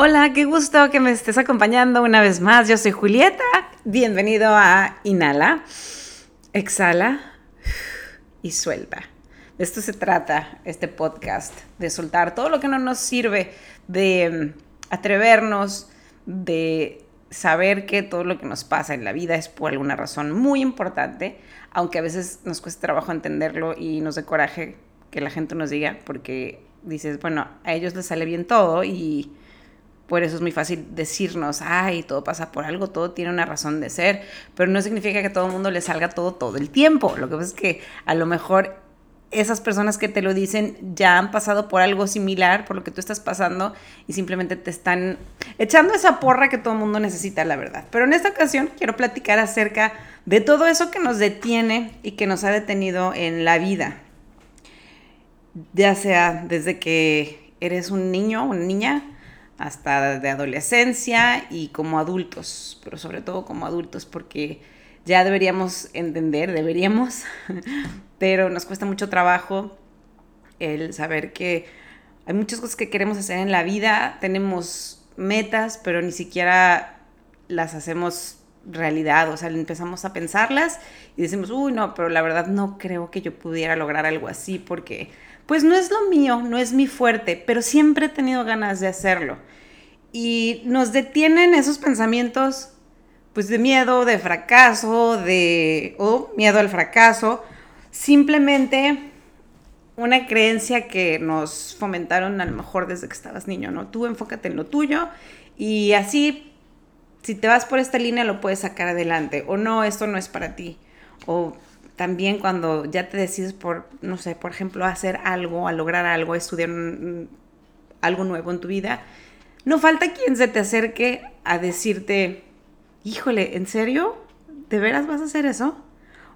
Hola, qué gusto que me estés acompañando una vez más. Yo soy Julieta. Bienvenido a Inhala, Exhala y Suelta. De esto se trata este podcast, de soltar todo lo que no nos sirve, de mm, atrevernos, de saber que todo lo que nos pasa en la vida es por alguna razón muy importante, aunque a veces nos cuesta trabajo entenderlo y nos dé coraje que la gente nos diga, porque dices, bueno, a ellos les sale bien todo y por eso es muy fácil decirnos, ay, todo pasa por algo, todo tiene una razón de ser, pero no significa que a todo el mundo le salga todo todo el tiempo. Lo que pasa es que a lo mejor esas personas que te lo dicen ya han pasado por algo similar, por lo que tú estás pasando, y simplemente te están echando esa porra que todo el mundo necesita, la verdad. Pero en esta ocasión quiero platicar acerca de todo eso que nos detiene y que nos ha detenido en la vida. Ya sea desde que eres un niño una niña, hasta de adolescencia y como adultos, pero sobre todo como adultos, porque ya deberíamos entender, deberíamos, pero nos cuesta mucho trabajo el saber que hay muchas cosas que queremos hacer en la vida, tenemos metas, pero ni siquiera las hacemos realidad, o sea, empezamos a pensarlas y decimos, uy, no, pero la verdad no creo que yo pudiera lograr algo así porque pues no es lo mío, no es mi fuerte, pero siempre he tenido ganas de hacerlo. Y nos detienen esos pensamientos pues de miedo, de fracaso, de o miedo al fracaso, simplemente una creencia que nos fomentaron a lo mejor desde que estabas niño, ¿no? Tú enfócate en lo tuyo y así si te vas por esta línea lo puedes sacar adelante o no, esto no es para ti. O también cuando ya te decides por, no sé, por ejemplo, hacer algo, a lograr algo, estudiar algo nuevo en tu vida, no falta quien se te acerque a decirte, híjole, ¿en serio? ¿De veras vas a hacer eso?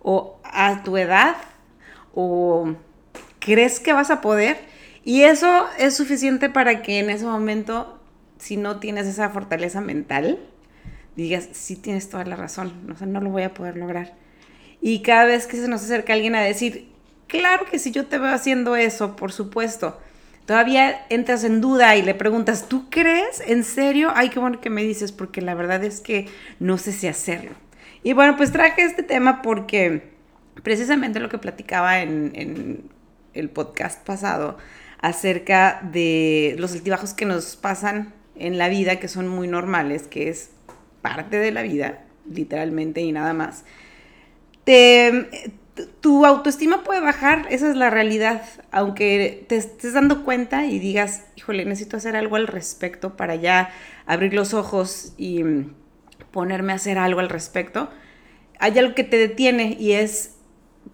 ¿O a tu edad? ¿O crees que vas a poder? Y eso es suficiente para que en ese momento, si no tienes esa fortaleza mental, digas, sí tienes toda la razón, no, sé, no lo voy a poder lograr. Y cada vez que se nos acerca alguien a decir, claro que si yo te veo haciendo eso, por supuesto, todavía entras en duda y le preguntas, ¿tú crees? ¿En serio? Ay, qué bueno que me dices, porque la verdad es que no sé si hacerlo. Y bueno, pues traje este tema porque precisamente lo que platicaba en, en el podcast pasado acerca de los altibajos que nos pasan en la vida, que son muy normales, que es parte de la vida, literalmente y nada más tu autoestima puede bajar, esa es la realidad, aunque te estés dando cuenta y digas, híjole, necesito hacer algo al respecto para ya abrir los ojos y ponerme a hacer algo al respecto, hay algo que te detiene y es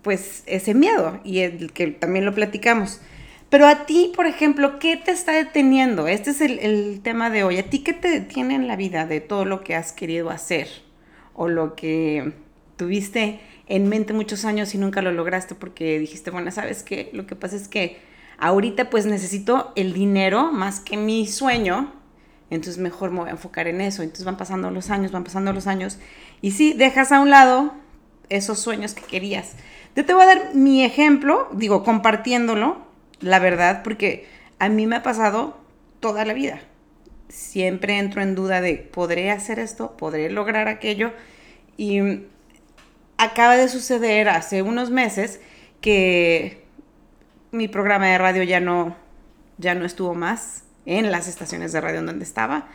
pues ese miedo y el que también lo platicamos. Pero a ti, por ejemplo, ¿qué te está deteniendo? Este es el, el tema de hoy. ¿A ti qué te detiene en la vida de todo lo que has querido hacer o lo que tuviste en mente muchos años y nunca lo lograste porque dijiste, bueno, ¿sabes qué? Lo que pasa es que ahorita pues necesito el dinero más que mi sueño, entonces mejor me voy a enfocar en eso. Entonces van pasando los años, van pasando los años y sí, dejas a un lado esos sueños que querías. Yo te voy a dar mi ejemplo, digo, compartiéndolo, la verdad, porque a mí me ha pasado toda la vida. Siempre entro en duda de, ¿podré hacer esto? ¿Podré lograr aquello? Y acaba de suceder hace unos meses que mi programa de radio ya no, ya no estuvo más en las estaciones de radio en donde estaba,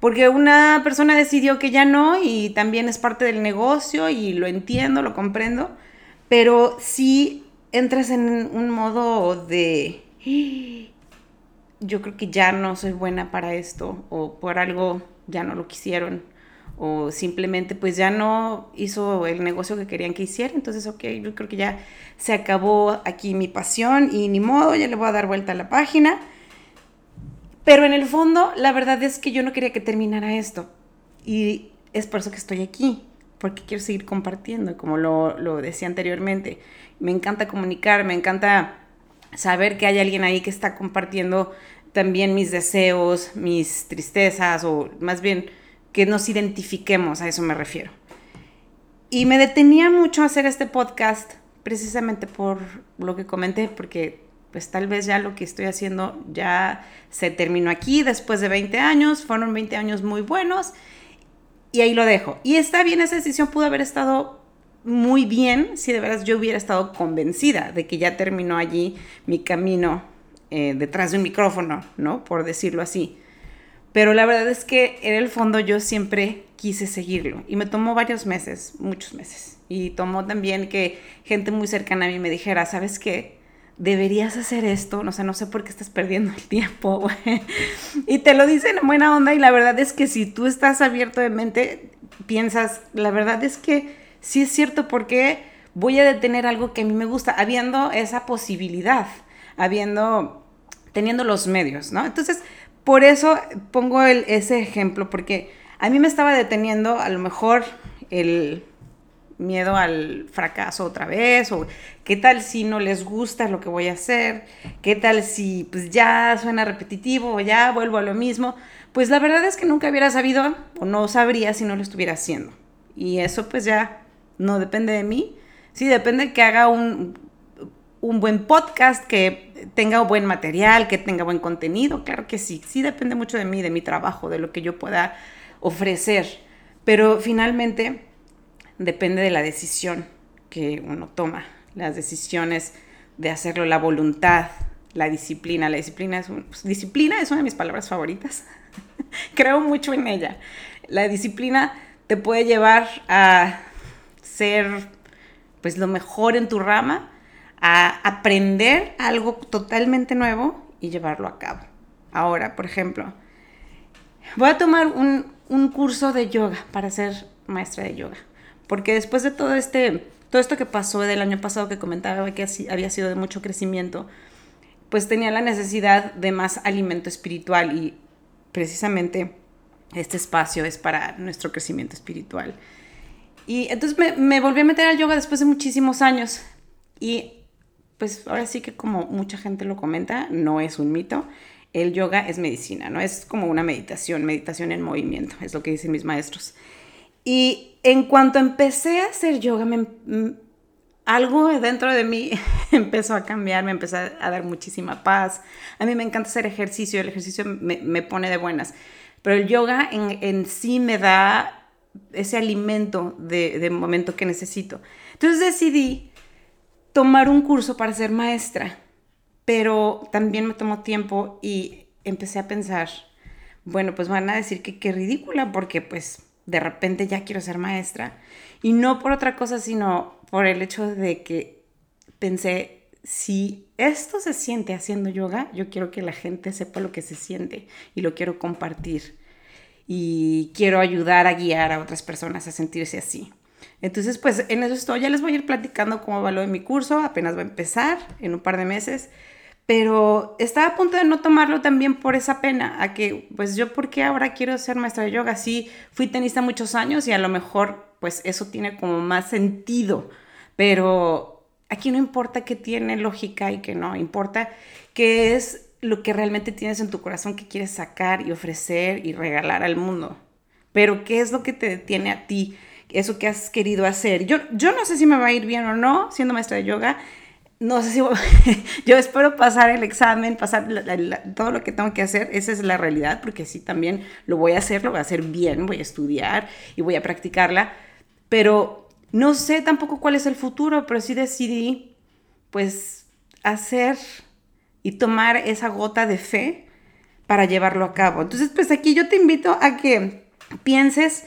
porque una persona decidió que ya no y también es parte del negocio y lo entiendo, lo comprendo, pero si entras en un modo de yo creo que ya no soy buena para esto o por algo ya no lo quisieron o simplemente pues ya no hizo el negocio que querían que hiciera, entonces ok, yo creo que ya se acabó aquí mi pasión y ni modo, ya le voy a dar vuelta a la página. Pero en el fondo, la verdad es que yo no quería que terminara esto. Y es por eso que estoy aquí, porque quiero seguir compartiendo, como lo, lo decía anteriormente. Me encanta comunicar, me encanta saber que hay alguien ahí que está compartiendo también mis deseos, mis tristezas, o más bien que nos identifiquemos, a eso me refiero. Y me detenía mucho hacer este podcast precisamente por lo que comenté, porque pues tal vez ya lo que estoy haciendo ya se terminó aquí después de 20 años, fueron 20 años muy buenos y ahí lo dejo. Y está bien, esa decisión pudo haber estado muy bien si de verdad yo hubiera estado convencida de que ya terminó allí mi camino eh, detrás de un micrófono, ¿no? Por decirlo así. Pero la verdad es que en el fondo yo siempre quise seguirlo y me tomó varios meses, muchos meses. Y tomó también que gente muy cercana a mí me dijera, ¿sabes qué? Deberías hacer esto, no sé, no sé por qué estás perdiendo el tiempo. y te lo dicen en buena onda y la verdad es que si tú estás abierto de mente, piensas, la verdad es que sí es cierto porque voy a detener algo que a mí me gusta, habiendo esa posibilidad, habiendo, teniendo los medios, ¿no? Entonces, por eso pongo ese ejemplo, porque a mí me estaba deteniendo a lo mejor el miedo al fracaso otra vez, o qué tal si no les gusta lo que voy a hacer, qué tal si pues ya suena repetitivo o ya vuelvo a lo mismo, pues la verdad es que nunca hubiera sabido o no sabría si no lo estuviera haciendo. Y eso pues ya no depende de mí. Sí, depende que haga un, un buen podcast, que tenga buen material, que tenga buen contenido. Claro que sí, sí depende mucho de mí, de mi trabajo, de lo que yo pueda ofrecer. Pero finalmente depende de la decisión que uno toma, las decisiones de hacerlo, la voluntad, la disciplina. La disciplina es, pues, disciplina es una de mis palabras favoritas. Creo mucho en ella. La disciplina te puede llevar a ser pues lo mejor en tu rama, a aprender algo totalmente nuevo y llevarlo a cabo. Ahora, por ejemplo, voy a tomar un, curso de yoga para ser maestra de yoga, porque después de todo este, todo esto que pasó del año pasado que comentaba que había sido de mucho crecimiento, pues tenía la necesidad de más alimento espiritual y precisamente este espacio es para nuestro crecimiento espiritual. Y entonces me, me, volví a meter al yoga después de muchísimos años. Y pues ahora sí que como mucha gente lo comenta, no es un mito. El yoga es medicina, ¿no? Es como una meditación, meditación en movimiento, es lo que dicen mis maestros. Y en cuanto empecé a hacer yoga, me, algo dentro de mí empezó a cambiar, me empezó a dar muchísima paz. A mí me encanta hacer ejercicio, el ejercicio me, me pone de buenas. Pero el yoga en, en sí me da ese alimento de, momento que necesito. Entonces decidí tomar un curso para ser maestra, pero también me tomó tiempo y empecé a pensar, bueno, pues van a decir que qué ridícula, porque pues de repente ya quiero ser maestra. Y no por otra cosa, sino por el hecho de que pensé, si esto se siente haciendo yoga, yo quiero que la gente sepa lo que se siente y lo quiero compartir y quiero ayudar a guiar a otras personas a sentirse así. Entonces, pues en eso estoy. Ya les voy a ir platicando cómo va lo mi curso. Apenas va a empezar en un par de meses. Pero estaba a punto de no tomarlo también por esa pena, a que, pues yo, ¿por qué ahora quiero ser maestra de yoga? Sí, fui tenista muchos años y a lo mejor, pues eso tiene como más sentido. Pero aquí no importa que tiene lógica y que no, importa que es lo que realmente tienes en tu corazón que quieres sacar y ofrecer y regalar al mundo. Pero ¿qué es lo que te detiene a ti? Eso que has querido hacer. Yo, yo no sé si me va a ir bien o no siendo maestra de yoga. No sé si yo espero pasar el examen, pasar todo lo que tengo que hacer. Esa es la realidad, porque sí también lo voy a hacer, lo voy a hacer bien, voy a estudiar y voy a practicarla. Pero no sé tampoco cuál es el futuro, pero sí decidí pues hacer y tomar esa gota de fe para llevarlo a cabo. Entonces, pues aquí yo te invito a que pienses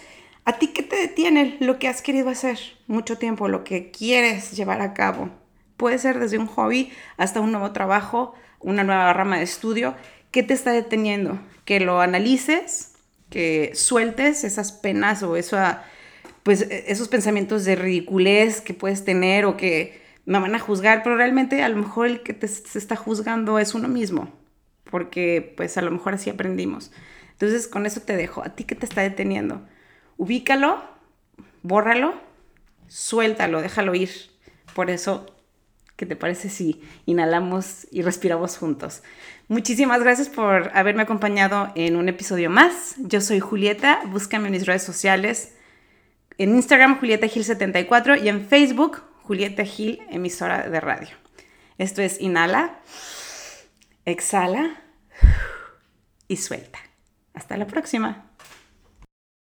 a ti qué te detiene lo que has querido hacer mucho tiempo, lo que quieres llevar a cabo. Puede ser desde un hobby hasta un nuevo trabajo, una nueva rama de estudio. ¿Qué te está deteniendo? Que lo analices, que sueltes esas penas o pues, e, esos pensamientos de ridiculez que puedes tener o que me van a juzgar, pero realmente a lo mejor el que te se está juzgando es uno mismo, porque pues a lo mejor así aprendimos. Entonces con eso te dejo, a ti que te está deteniendo, ubícalo, bórralo, suéltalo, déjalo ir. Por eso, ¿qué te parece si inhalamos y respiramos juntos? Muchísimas gracias por haberme acompañado en un episodio más. Yo soy Julieta, búscame en mis redes sociales. En Instagram, Julieta Gil 74 y en Facebook, Julieta Gil, emisora de radio. Esto es Inhala. Exhala y suelta. Hasta la próxima.